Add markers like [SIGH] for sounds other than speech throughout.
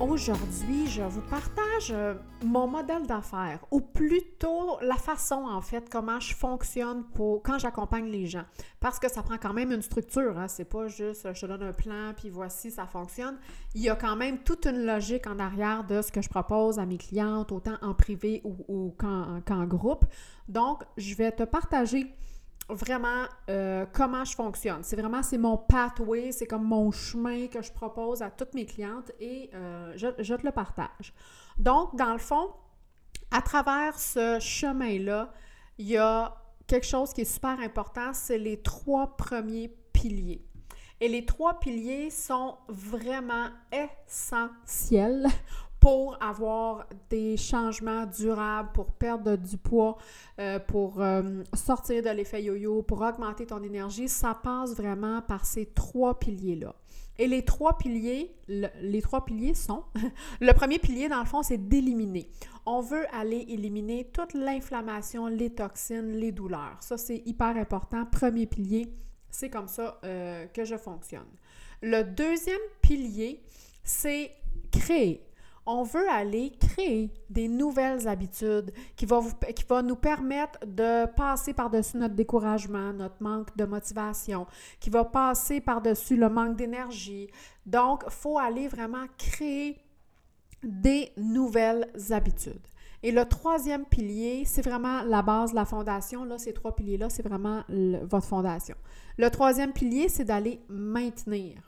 Aujourd'hui, je vous partage euh, mon modèle d'affaires, ou plutôt la façon, en fait, comment je fonctionne quand j'accompagne les gens. Parce que ça prend quand même une structure, hein? c'est pas juste je te donne un plan, puis voici, ça fonctionne. Il y a quand même toute une logique en arrière de ce que je propose à mes clientes, autant en privé ou, qu'en groupe. Donc, je vais te partager vraiment euh, comment je fonctionne. C'est vraiment, c'est mon pathway, c'est comme mon chemin que je propose à toutes mes clientes et euh, je, je, te le partage. Donc, dans le fond, à travers ce chemin-là, il y a quelque chose qui est super important, c'est les trois premiers piliers. Et les trois piliers sont vraiment essentiels pour avoir des changements durables, pour perdre du poids, euh, pour euh, sortir de l'effet yo-yo, pour augmenter ton énergie, ça passe vraiment par ces trois piliers-là. Et les trois piliers, les trois piliers sont, [LAUGHS] le premier pilier dans le fond, c'est d'éliminer. On veut aller éliminer toute l'inflammation, les toxines, les douleurs. Ça, c'est hyper important. Premier pilier, c'est comme ça euh, que je fonctionne. Le deuxième pilier, c'est créer on veut aller créer des nouvelles habitudes qui vont, nous permettre de passer par-dessus notre découragement, notre manque de motivation, qui va passer par-dessus le manque d'énergie. Donc, il faut aller vraiment créer des nouvelles habitudes. Et le troisième pilier, c'est vraiment la base, la fondation. Là, ces trois piliers-là, c'est vraiment votre fondation. Le troisième pilier, c'est d'aller maintenir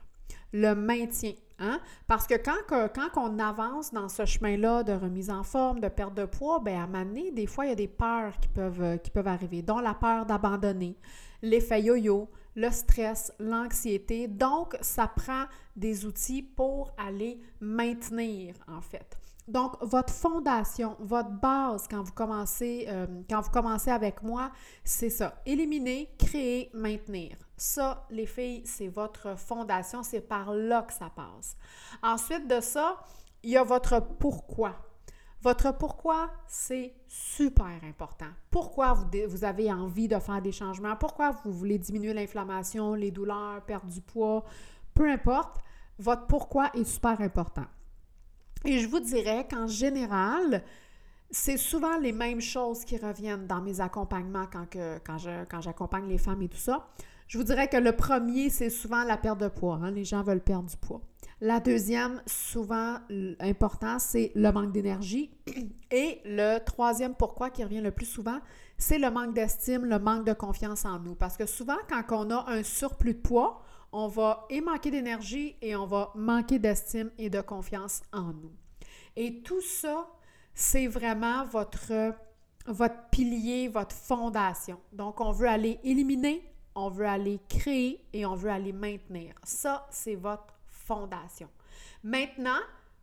le maintien. Hein? Parce que quand, on avance dans ce chemin-là de remise en forme, de perte de poids, bien, à moment des fois, il y a des peurs qui peuvent, euh, qui peuvent arriver, dont la peur d'abandonner, l'effet yo-yo, le stress, l'anxiété. Donc, ça prend des outils pour aller maintenir, en fait. Donc, votre fondation, votre base quand vous commencez, euh, quand vous commencez avec moi, c'est ça. Éliminer, créer, maintenir. Ça, les filles, c'est votre fondation, c'est par là que ça passe. Ensuite de ça, il y a votre pourquoi. Votre pourquoi, c'est super important. Pourquoi vous, vous, avez envie de faire des changements? Pourquoi vous voulez diminuer l'inflammation, les douleurs, perdre du poids? Peu importe, votre pourquoi est super important. Et je vous dirais qu'en général, c'est souvent les mêmes choses qui reviennent dans mes accompagnements quand, que, quand, je, quand j'accompagne les femmes et tout ça. Je vous dirais que le premier, c'est souvent la perte de poids. Hein. Les gens veulent perdre du poids. La deuxième, souvent important, c'est le manque d'énergie. [CLEARS THROAT] Et le troisième pourquoi qui revient le plus souvent, c'est le manque d'estime, le manque de confiance en nous. Parce que souvent, quand on a un surplus de poids, on va et manquer d'énergie et on va manquer d'estime et de confiance en nous. Et tout ça, c'est vraiment votre pilier, votre fondation. Donc, on veut aller éliminer on veut aller créer et on veut aller maintenir. Ça, c'est votre fondation. Maintenant,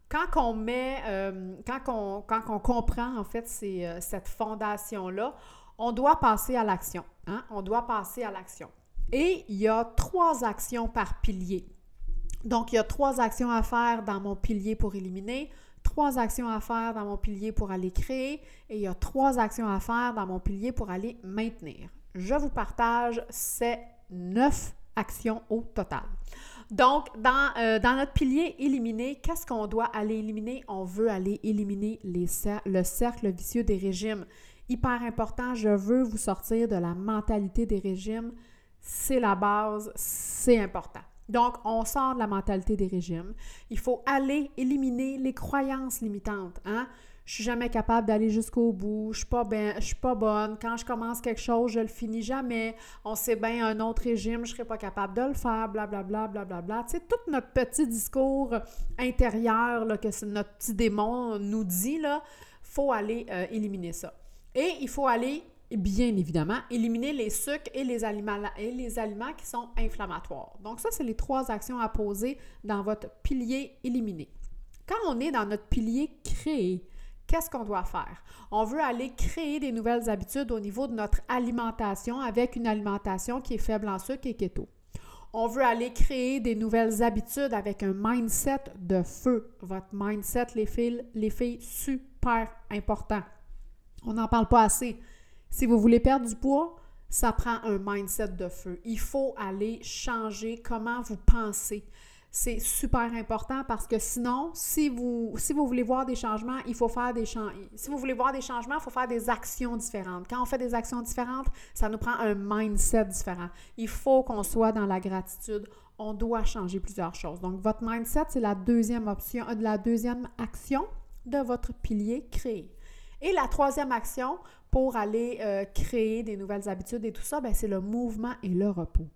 quand on met, euh, quand, on, comprend en fait euh, cette fondation-là, on doit passer à l'action. Hein? On doit passer à l'action. Et il y a trois actions par pilier. Donc, il y a trois actions à faire dans mon pilier pour éliminer, trois actions à faire dans mon pilier pour aller créer et il y a trois actions à faire dans mon pilier pour aller maintenir je vous partage ces neuf actions au total. Donc, dans, euh, dans notre pilier éliminer, qu'est-ce qu'on doit aller éliminer? On veut aller éliminer les le cercle vicieux des régimes. Hyper important, je veux vous sortir de la mentalité des régimes. C'est la base, c'est important. Donc, on sort de la mentalité des régimes. Il faut aller éliminer les croyances limitantes. Hein? je suis jamais capable d'aller jusqu'au bout, je suis pas ben, je suis pas bonne, quand je commence quelque chose, je le finis jamais, on sait bien un autre régime, je serais pas capable de le faire, blablabla, blablabla. Bla, bla. Tu sais, tout notre petit discours intérieur, là, que notre petit démon nous dit, là, faut aller euh, éliminer ça. Et il faut aller, bien évidemment, éliminer les sucres et les aliments, qui sont inflammatoires. Donc ça, c'est les trois actions à poser dans votre pilier éliminé. Quand on est dans notre pilier créé, Qu'est-ce qu'on doit faire? On veut aller créer des nouvelles habitudes au niveau de notre alimentation avec une alimentation qui est faible en sucre et keto. On veut aller créer des nouvelles habitudes avec un mindset de feu. Votre mindset, les filles, les filles, super important. On n'en parle pas assez. Si vous voulez perdre du poids, ça prend un mindset de feu. Il faut aller changer comment vous pensez. C'est super important parce que sinon, si vous, si vous voulez voir des changements, il faut faire des changements. Si vous voulez voir des changements, il faut faire des actions différentes. Quand on fait des actions différentes, ça nous prend un mindset différent. Il faut qu'on soit dans la gratitude. On doit changer plusieurs choses. Donc, votre mindset, c'est la deuxième option, euh, la deuxième action de votre pilier créé. Et la troisième action pour aller euh, créer des nouvelles habitudes et tout ça, ben, c'est le mouvement et le repos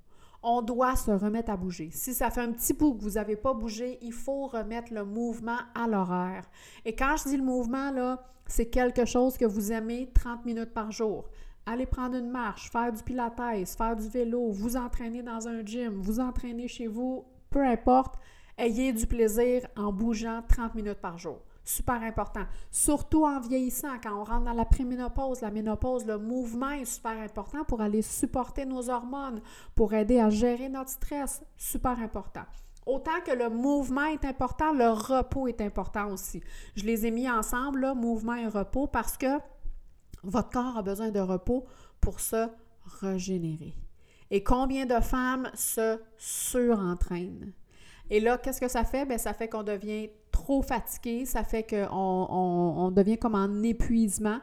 on doit se remettre à bouger. Si ça fait un petit bout que vous n'avez pas bougé, il faut remettre le mouvement à l'horaire. Et quand je dis le mouvement, là, c'est quelque chose que vous aimez 30 minutes par jour. Allez prendre une marche, faire du pilates, faire du vélo, vous entraîner dans un gym, vous entraîner chez vous, peu importe, ayez du plaisir en bougeant 30 minutes par jour super important. Surtout en vieillissant, quand on rentre dans la préménopause, la ménopause, le mouvement est super important pour aller supporter nos hormones, pour aider à gérer notre stress, super important. Autant que le mouvement est important, le repos est important aussi. Je les ai mis ensemble, mouvement et repos, parce que votre corps a besoin de repos pour se régénérer. Et combien de femmes se surentraînent? Et là, qu'est-ce que ça fait? Bien, ça fait qu'on devient trop fatigué, ça fait qu'on on, devient comme en épuisement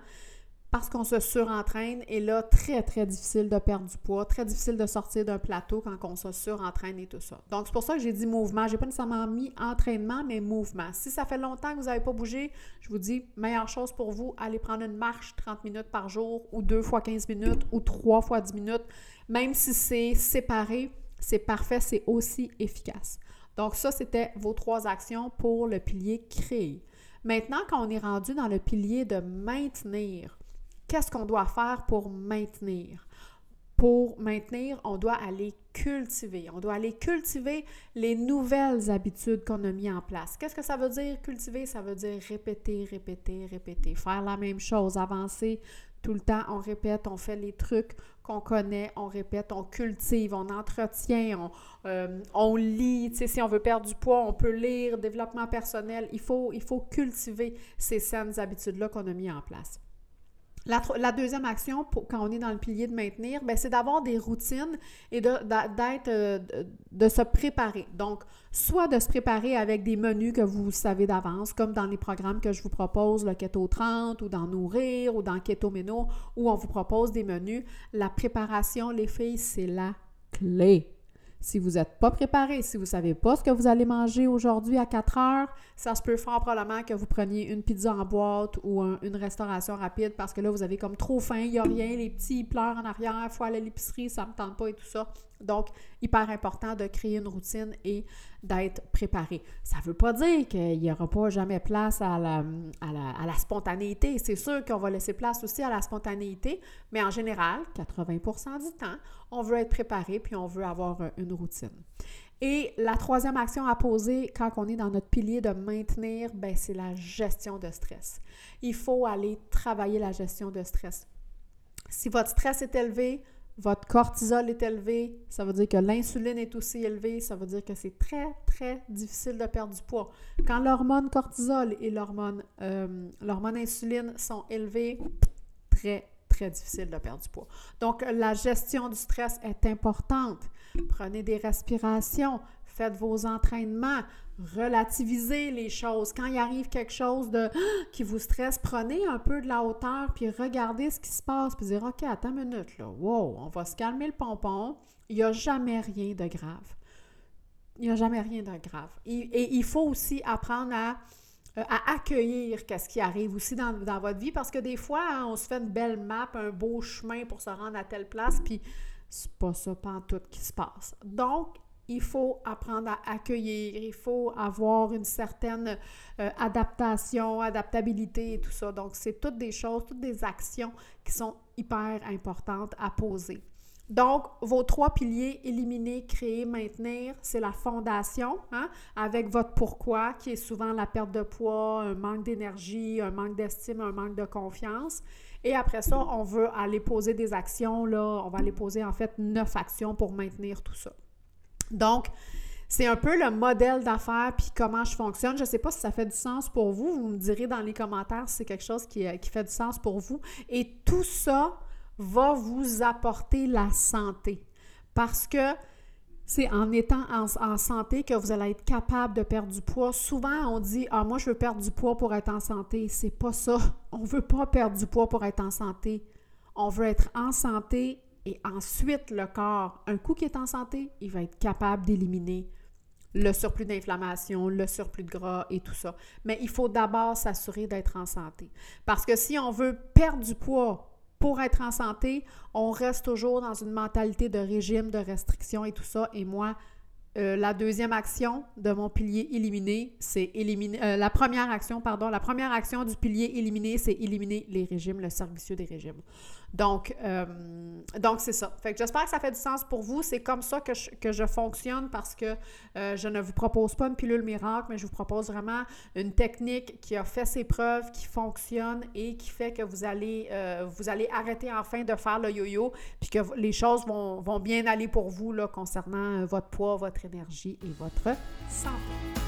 parce qu'on se surentraîne et là, très, très difficile de perdre du poids, très difficile de sortir d'un plateau quand on se surentraîne et tout ça. Donc, c'est pour ça que j'ai dit mouvement. Je n'ai pas nécessairement mis entraînement, mais mouvement. Si ça fait longtemps que vous n'avez pas bougé, je vous dis, meilleure chose pour vous, allez prendre une marche 30 minutes par jour ou deux fois 15 minutes ou trois fois 10 minutes. Même si c'est séparé, c'est parfait, c'est aussi efficace. Donc ça, c'était vos trois actions pour le pilier créer. Maintenant, quand on est rendu dans le pilier de maintenir, qu'est-ce qu'on doit faire pour maintenir? Pour maintenir, on doit aller cultiver. On doit aller cultiver les nouvelles habitudes qu'on a mis en place. Qu'est-ce que ça veut dire cultiver? Ça veut dire répéter, répéter, répéter, faire la même chose, avancer tout le temps. On répète, on fait les trucs qu'on connaît, on répète, on cultive, on entretient, on, euh, lit. Si on veut perdre du poids, on peut lire, développement personnel. Il faut, il faut cultiver ces saines habitudes-là qu'on a mis en place. La, deuxième action, quand on est dans le pilier de maintenir, ben, c'est d'avoir des routines et de, d'être, euh, de, se préparer. Donc, soit de se préparer avec des menus que vous savez d'avance, comme dans les programmes que je vous propose, le Keto 30 ou dans Nourrir ou dans Keto Meno, où on vous propose des menus. La préparation, les filles, c'est la clé. Si vous n'êtes pas préparé, si vous ne savez pas ce que vous allez manger aujourd'hui à 4 heures, ça se peut fort probablement que vous preniez une pizza en boîte ou une restauration rapide parce que là, vous avez comme trop faim, il n'y a rien, les petits pleurent en arrière, il faut aller à l'épicerie, ça ne me tente pas et tout ça. Donc, hyper important de créer une routine et d'être préparé. Ça ne veut pas dire qu'il n'y aura pas jamais place à la, spontanéité. C'est sûr qu'on va laisser place aussi à la spontanéité, mais en général, 80% du temps, on veut être préparé puis on veut avoir une routine. Et la troisième action à poser quand on est dans notre pilier de maintenir, ben, c'est la gestion de stress. Il faut aller travailler la gestion de stress. Si votre stress est élevé, votre cortisol est élevé, ça veut dire que l'insuline est aussi élevée, ça veut dire que c'est très, très difficile de perdre du poids. Quand l'hormone cortisol et l'hormone euh, insuline sont élevées, très, très difficile de perdre du poids. Donc, la gestion du stress est importante. Prenez des respirations, faites vos entraînements, relativisez les choses. Quand il arrive quelque chose de qui vous stresse, prenez un peu de la hauteur puis regardez ce qui se passe puis dire OK, attends une minute là. Wow, on va se calmer le pompon. Il n'y a jamais rien de grave. Il n'y a jamais rien de grave. Et, il faut aussi apprendre à, euh, à accueillir ce qui arrive aussi dans, votre vie parce que des fois, hein, on se fait une belle map, un beau chemin pour se rendre à telle place, puis c'est pas ça, pas tout qui se passe. Donc, il faut apprendre à accueillir, il faut avoir une certaine euh, adaptation, adaptabilité et tout ça. Donc, c'est toutes des choses, toutes des actions qui sont hyper importantes à poser. Donc, vos trois piliers, éliminer, créer, maintenir, c'est la fondation, hein, avec votre pourquoi, qui est souvent la perte de poids, un manque d'énergie, un manque d'estime, un manque de confiance. Et après ça, on veut aller poser des actions, là, on va aller poser en fait neuf actions pour maintenir tout ça. Donc, c'est un peu le modèle d'affaires puis comment je fonctionne. Je ne sais pas si ça fait du sens pour vous. Vous me direz dans les commentaires si c'est quelque chose qui, qui fait du sens pour vous. Et tout ça, va vous apporter la santé. Parce que c'est en étant en, santé que vous allez être capable de perdre du poids. Souvent, on dit Ah, moi, je veux perdre du poids pour être en santé. C'est pas ça. On veut pas perdre du poids pour être en santé. On veut être en santé et ensuite, le corps, un coup qui est en santé, il va être capable d'éliminer le surplus d'inflammation, le surplus de gras et tout ça. Mais il faut d'abord s'assurer d'être en santé. Parce que si on veut perdre du poids pour être en santé, on reste toujours dans une mentalité de régime, de restriction et tout ça. Et moi, euh, la deuxième action de mon pilier éliminé, c'est éliminer. Euh, la première action, pardon, la première action du pilier éliminé, c'est éliminer les régimes, le servicieux des régimes. Donc, euh, donc c'est ça. Fait que j'espère que ça fait du sens pour vous. C'est comme ça que je, que je fonctionne parce que euh, je ne vous propose pas une pilule miracle, mais je vous propose vraiment une technique qui a fait ses preuves, qui fonctionne et qui fait que vous allez, euh, vous allez arrêter enfin de faire le yo-yo, puis que les choses vont, vont bien aller pour vous là, concernant votre poids, votre énergie et votre santé.